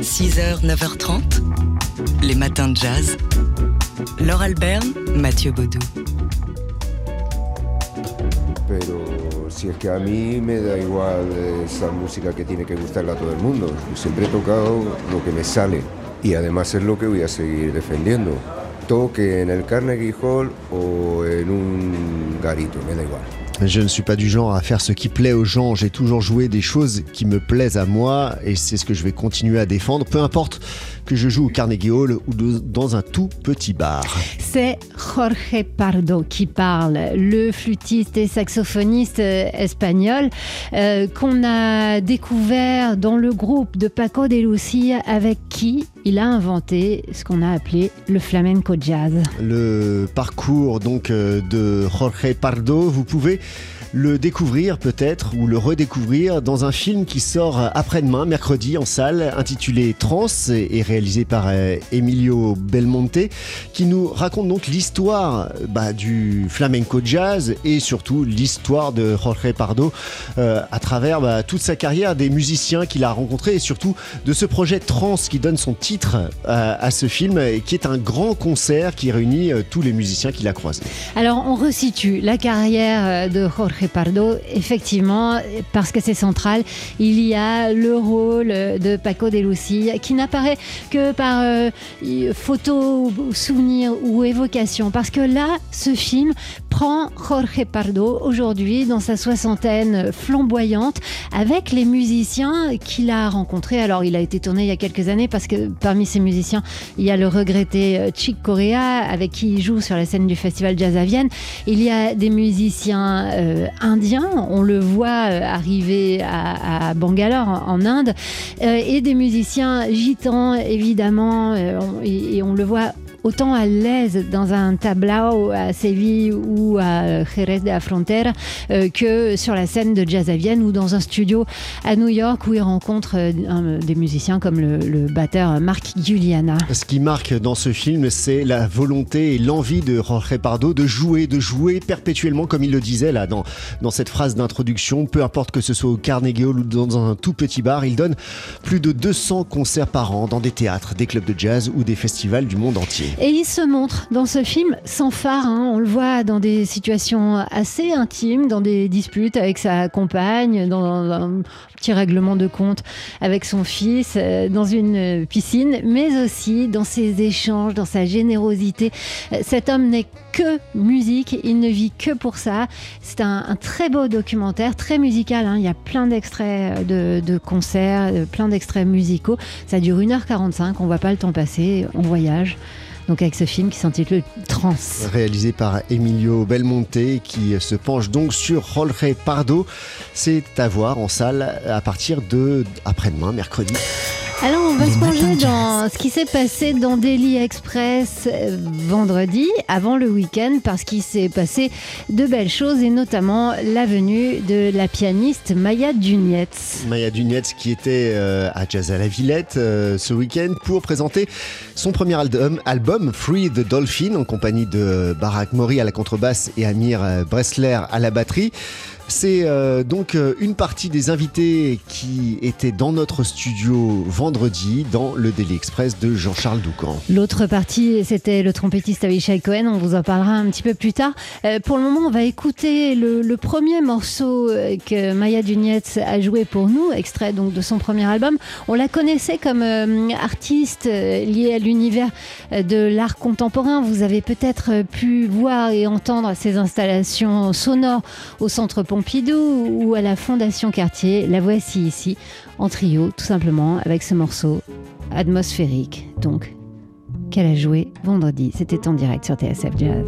6h, 9h30, les matins de jazz. Laure Alberne, Mathieu Baudou. Pero si es que a mí me da igual esa música que tiene que gustarle a todo el mundo. Yo siempre he tocado lo que me sale y además es lo que voy a seguir defendiendo. Toque en el Carnegie Hall o en un garito, me da igual. Je ne suis pas du genre à faire ce qui plaît aux gens. J'ai toujours joué des choses qui me plaisent à moi et c'est ce que je vais continuer à défendre, peu importe que je joue au Carnegie Hall ou dans un tout petit bar. C'est Jorge Pardo qui parle, le flûtiste et saxophoniste euh, espagnol euh, qu'on a découvert dans le groupe de Paco de Lucia avec qui il a inventé ce qu'on a appelé le flamenco jazz. Le parcours donc euh, de Jorge Pardo, vous pouvez le découvrir peut-être ou le redécouvrir dans un film qui sort après-demain, mercredi, en salle, intitulé Trans et réalisé par euh, Emilio Belmonte, qui nous raconte donc l'histoire bah, du flamenco jazz et surtout l'histoire de Jorge Pardo euh, à travers bah, toute sa carrière, des musiciens qu'il a rencontrés et surtout de ce projet Trans qui donne son titre euh, à ce film et qui est un grand concert qui réunit tous les musiciens qu'il a croisés. Alors on resitue la carrière de Jorge Pardo, effectivement, parce que c'est central, il y a le rôle de Paco de Lucia qui n'apparaît que par euh, photo, souvenir ou évocation. Parce que là, ce film prend Jorge Pardo aujourd'hui dans sa soixantaine flamboyante avec les musiciens qu'il a rencontrés. Alors, il a été tourné il y a quelques années parce que parmi ces musiciens, il y a le regretté euh, Chick Corea avec qui il joue sur la scène du Festival Jazz à Vienne. Il y a des musiciens euh, indien. On le voit euh, arriver à, Bangalore, en, Inde, et des musiciens gitans, évidemment, euh, et, on le voit autant à l'aise dans un tableau à Séville ou à Jerez de la Frontera euh, que sur la scène de jazz à Vienne ou dans un studio à New York où il rencontre euh, des musiciens comme le, batteur Marc Giuliana. Ce qui marque dans ce film, c'est la volonté et l'envie de Jorge Pardo de jouer, de jouer perpétuellement, comme il le disait là dans cette phrase d'introduction, peu importe que ce soit au Carnegie Hall ou dans un tout petit bar, il donne plus de 200 concerts par an dans des théâtres, des clubs de jazz ou des festivals du monde entier. Et il se montre dans ce film sans phare. Hein. On le voit dans des situations assez intimes, dans des disputes avec sa compagne, dans un petit règlement de compte avec son fils, euh, dans une piscine, mais aussi dans ses échanges, dans sa générosité. Euh, cet homme n'est que musique, il ne vit que pour ça. C'est un, très beau documentaire, très musical. Hein. Il y a plein d'extraits de, de concerts, plein d'extraits musicaux. Ça dure 1h45, on voit pas le temps passer, on voyage donc avec ce film qui s'intitule Trans. Réalisé par Emilio Belmonte qui se penche donc sur Jorge Pardo. C'est à voir en salle à partir de après-demain, mercredi. Alors, on va se plonger dans ce qui s'est passé dans Daily Express euh, vendredi, avant le week-end, parce qu'il s'est passé de belles choses, et notamment la venue de la pianiste Maya Dunietz. Maya Dunietz qui était euh, à Jazz à la Villette euh, ce week-end pour présenter son premier album, album Free the Dolphin, en compagnie de Barack Mori à la contrebasse et Amir Bressler à la batterie. C'est euh, donc euh, une partie des invités qui étaient dans notre studio vendredi dans le Daily Express de Jean-Charles Doucan. L'autre partie, c'était le trompettiste Avishai Cohen. On vous en parlera un petit peu plus tard. Euh, pour le moment, on va écouter le, premier morceau que Maya Dunietz a joué pour nous, extrait donc de son premier album. On la connaissait comme artiste liée à l'univers de l'art contemporain. Vous avez peut-être pu voir et entendre ses installations sonores au centre Pompidou ou à la Fondation Cartier. La voici ici, en trio, tout simplement, avec ce morceau atmosphérique, donc, qu'elle a joué vendredi. C'était en direct sur TSF Jazz.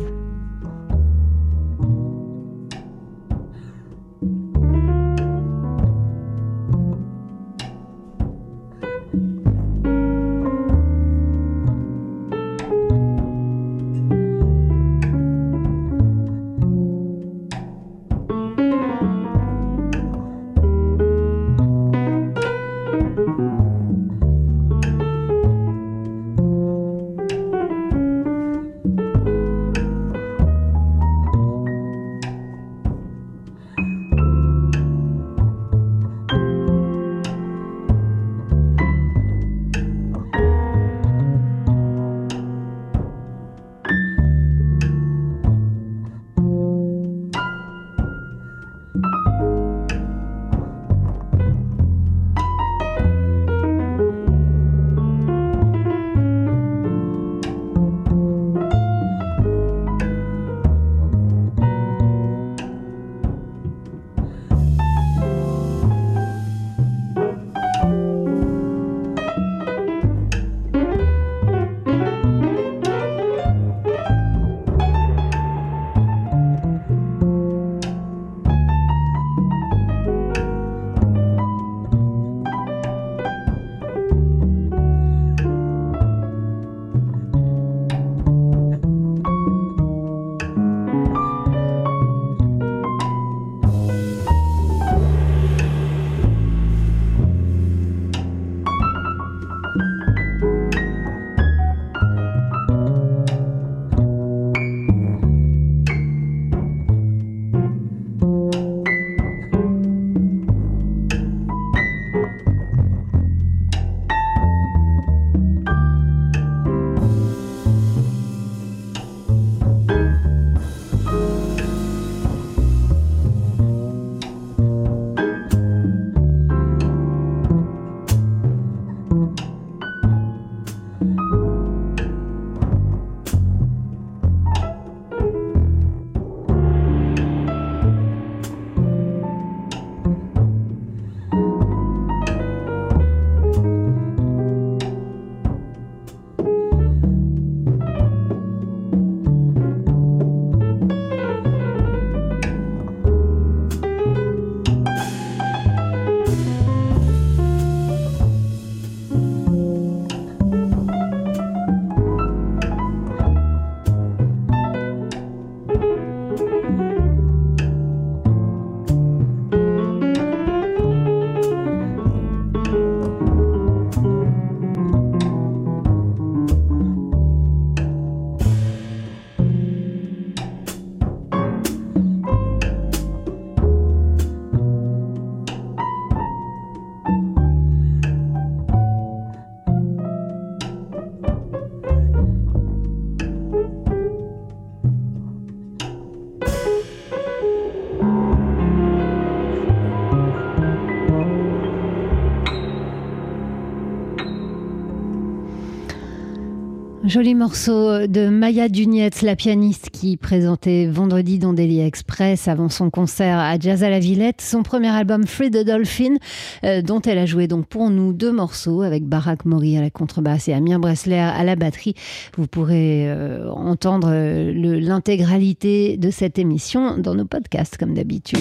Joli morceau de Maya Dunietz, la pianiste qui présentait vendredi dans Daily Express avant son concert à Jazz à la Villette son premier album Free the Dolphin, euh, dont elle a joué donc pour nous deux morceaux avec Barack Mori à la contrebasse et Amir Bressler à la batterie. Vous pourrez euh, entendre euh, l'intégralité de cette émission dans nos podcasts comme d'habitude.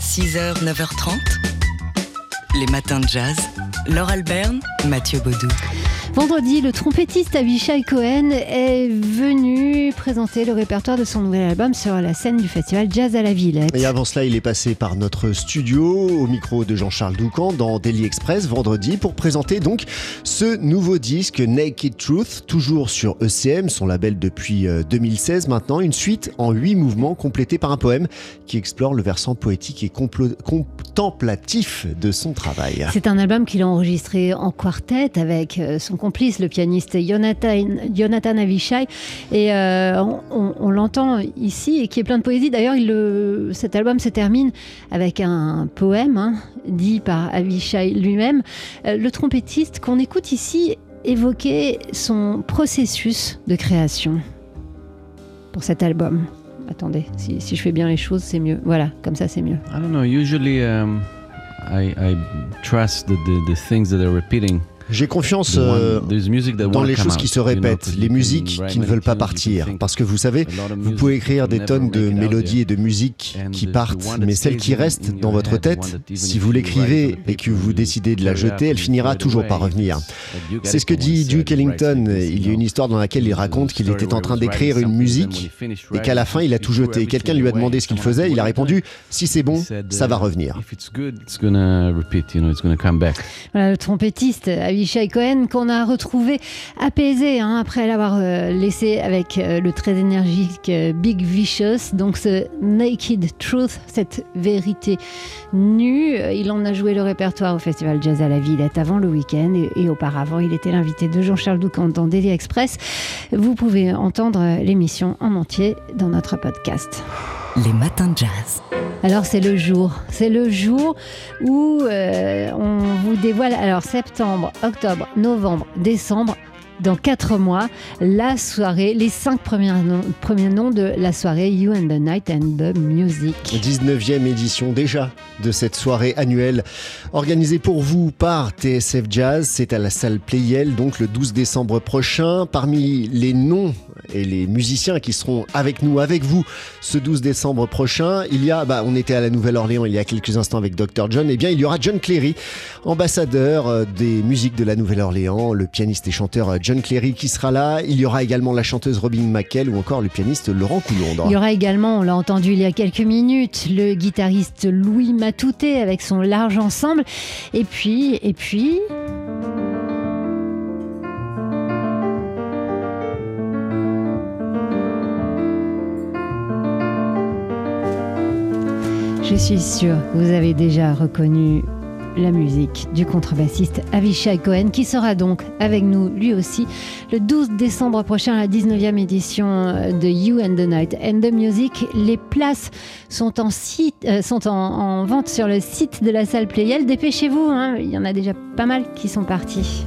6h, 9h30, les matins de jazz. Laure Alberne, Mathieu Baudou. Vendredi, le trompettiste Avishai Cohen est venu présenter le répertoire de son nouvel album sur la scène du festival Jazz à la Villette. Et avant cela, il est passé par notre studio au micro de Jean-Charles Doucan dans Daily Express vendredi pour présenter donc ce nouveau disque Naked Truth, toujours sur ECM, son label depuis 2016 euh, maintenant, une suite en huit mouvements complétés par un poème qui explore le versant poétique et contemplatif de son travail. C'est un album qu'il a enregistré en quartet avec euh, son le pianiste Jonathan, Jonathan Avishai. Et euh, on, l'entend ici et qui est plein de poésie. D'ailleurs, cet album se termine avec un poème hein, dit par Avishai lui-même. Euh, le trompettiste qu'on écoute ici évoquait son processus de création pour cet album. Attendez, si, je fais bien les choses, c'est mieux. Voilà, comme ça, c'est mieux. I don't know. Usually, um, trust the, the things that are repeating. J'ai confiance euh, dans les choses qui se répètent, les musiques qui ne veulent pas partir. Parce que vous savez, vous pouvez écrire des tonnes de mélodies et de musiques qui partent, mais celle qui reste dans votre tête, si vous l'écrivez et que vous décidez de la jeter, elle finira toujours par revenir. C'est ce que dit Duke Ellington. Il y a une histoire dans laquelle il raconte qu'il était en train d'écrire une musique et qu'à la fin, il a tout jeté. Quelqu'un lui a demandé ce qu'il faisait. Il a répondu Si c'est bon, ça va revenir. Voilà, le trompettiste Avishai Cohen qu'on a retrouvé apaisé hein, après l'avoir euh, laissé avec euh, le très énergique euh, Big Vicious. Donc ce Naked Truth, cette vérité nue. Il en a joué le répertoire au Festival Jazz à la Villette avant le week-end et, auparavant il était l'invité de Jean-Charles Doucan dans Daily Express. Vous pouvez entendre l'émission en entier dans notre podcast. Les matins de jazz. Alors c'est le jour, c'est le jour où euh, on vous dévoile, alors septembre, octobre, novembre, décembre, dans quatre mois la soirée, les cinq premiers noms, premiers noms de la soirée You and the Night and the Music. 19e édition déjà de cette soirée annuelle organisée pour vous par TSF Jazz. C'est à la salle Playel, donc le 12 décembre prochain. Parmi les noms et les musiciens qui seront avec nous, avec vous, ce 12 décembre prochain, il y a, bah, on était à la Nouvelle-Orléans il y a quelques instants avec Dr. John, et eh bien il y aura John Cleary, ambassadeur euh, des musiques de la Nouvelle-Orléans, le pianiste et chanteur euh, John Cleary qui sera là. Il y aura également la chanteuse Robin McKell ou encore le pianiste Laurent Coulondre. Il y aura également, on l'a entendu il y a quelques minutes, le guitariste Louis Matouté avec son large ensemble. Et puis, et puis. Je suis sûre que vous avez déjà reconnu la musique du contrebassiste Avishai Cohen qui sera donc avec nous lui aussi le 12 décembre prochain à la 19e édition de You and the Night and the Music. Les places sont en, euh, vente sur le site de la salle Playel. Dépêchez-vous, hein, il y en a déjà pas mal qui sont partis.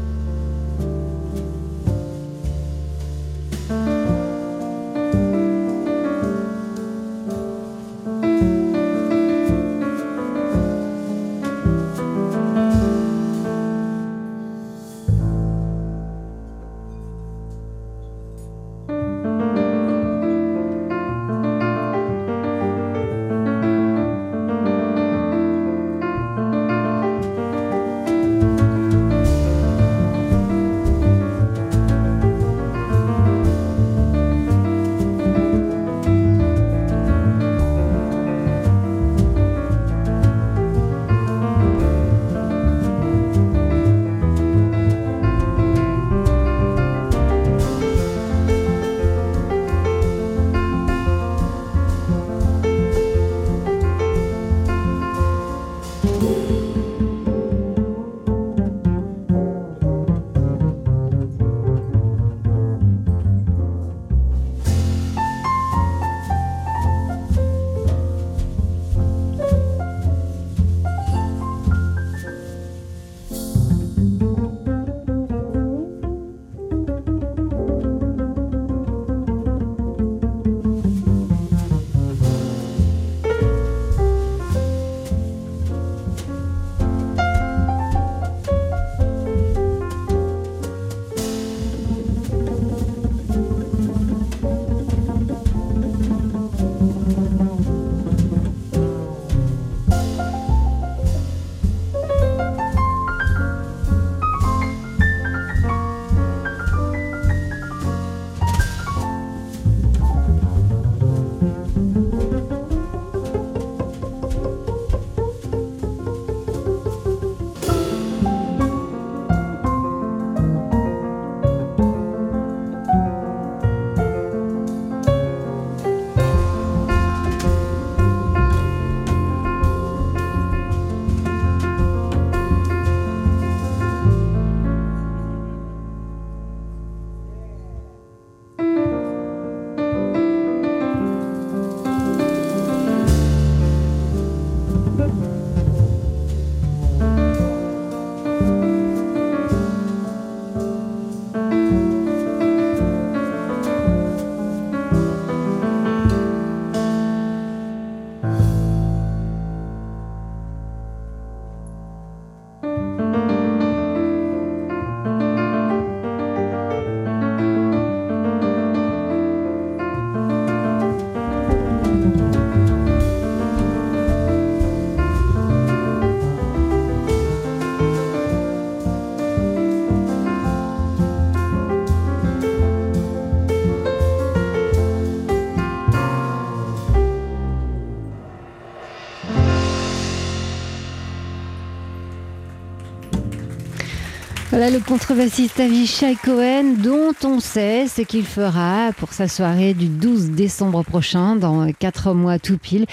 Voilà le contrebassiste Avishai Cohen, dont on sait ce qu'il fera pour sa soirée du 12 décembre prochain, dans 4 mois tout pile.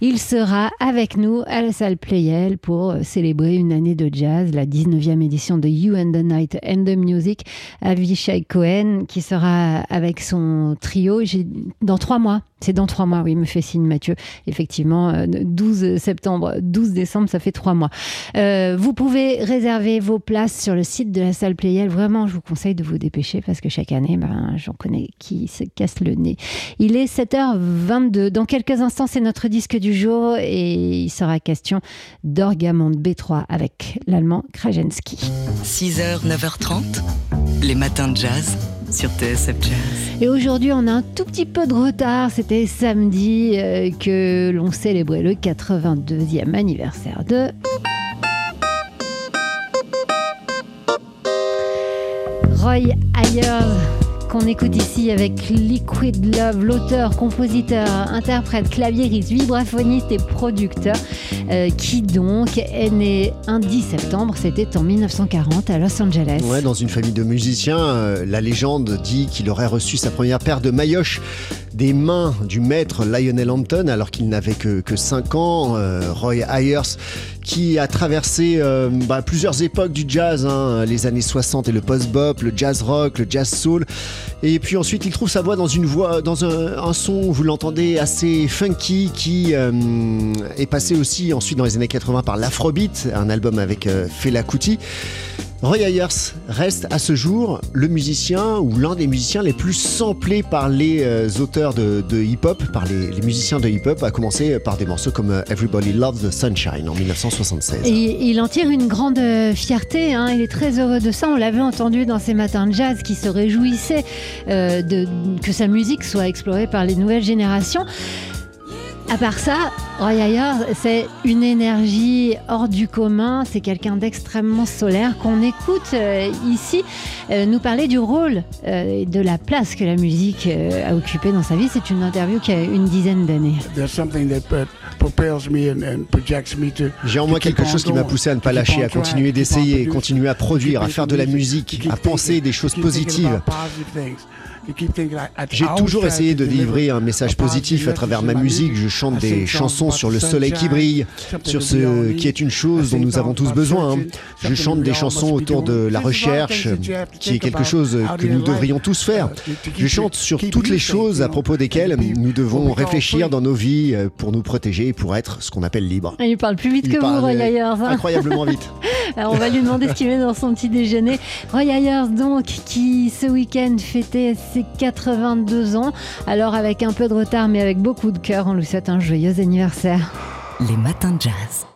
Il sera avec nous à la salle Playel pour célébrer une année de jazz, la 19e édition de You and the Night and the Music. Avishai Cohen qui sera avec son trio dans 3 mois. C'est dans 3 mois, oui, me fait signe Mathieu. Effectivement, 12 septembre, 12 décembre, ça fait 3 mois. Euh, vous pouvez réserver vos places sur le site de la salle Playel. Vraiment, je vous conseille de vous dépêcher parce que chaque année, ben, j'en connais qui se cassent le nez. Il est 7h22. Dans quelques instants, c'est notre disque du jour et il sera question d'Orgamonde B3 avec l'allemand Krajewski. 6h, 9h30, les matins de jazz sur TSF Jazz. Et aujourd'hui, on a un tout petit peu de retard. C'était samedi euh, que l'on célébrait le 82e anniversaire de Roy Ayers qu'on écoute ici avec Liquid Love, l'auteur, compositeur, interprète, claviériste, vibraphoniste et producteur, euh, qui donc est né un 10 septembre, c'était en 1940 à Los Angeles. Dans une famille de musiciens, euh, la légende dit qu'il aurait reçu sa première paire de maillotches des mains du maître Lionel Hampton alors qu'il n'avait que, que 5 ans. Euh, Roy Ayers qui a traversé euh, bah, plusieurs époques du jazz, hein, les années 60 et le post-bop, le jazz rock, le jazz soul. Et puis ensuite, il trouve sa voix dans une voix, dans un, son, vous l'entendez, assez funky, qui euh, est passé aussi ensuite dans les années 80 par l'Afrobeat, un album avec Fela Kuti. Roy Ayers reste à ce jour le musicien ou l'un des musiciens les plus samplés par les euh, auteurs de, hip-hop, par les, musiciens de hip-hop, à commencer par des morceaux comme euh, Everybody Loves the Sunshine en 1976. Et il en tire une grande euh, fierté, hein. il est très heureux de ça. On l'avait entendu dans ses matins de jazz qui se réjouissait de, que sa musique soit explorée par les nouvelles générations. À part ça, Roy Ayers, c'est une énergie hors du commun, c'est quelqu'un d'extrêmement solaire qu'on écoute euh, ici euh, nous parler du rôle euh, et de la place que la musique a occupé dans sa vie. C'est une interview qui a une dizaine d'années. J'ai en moi quelque chose qui m'a poussé à ne pas lâcher, à continuer d'essayer, continuer à produire, à faire de la musique, à penser des choses positives. J'ai toujours essayé de délivrer un message positif à travers ma musique. Je chante des chansons sur le soleil qui brille, sur ce qui est une chose dont nous avons tous besoin. Je chante des chansons autour de la recherche, qui est quelque chose que nous devrions tous faire. Je chante sur toutes les choses à propos desquelles nous devons réfléchir dans nos vies pour nous protéger et pour être ce qu'on appelle libre. Il parle plus vite que vous, Roy Ayers. Hein. Incroyablement vite. Alors on va lui demander ce qu'il met dans son petit déjeuner. Roy Ayers, donc, qui ce week-end fêtait ses 82 ans. Alors avec un peu de retard, mais avec beaucoup de cœur, on lui souhaite un joyeux anniversaire. Les matins de jazz.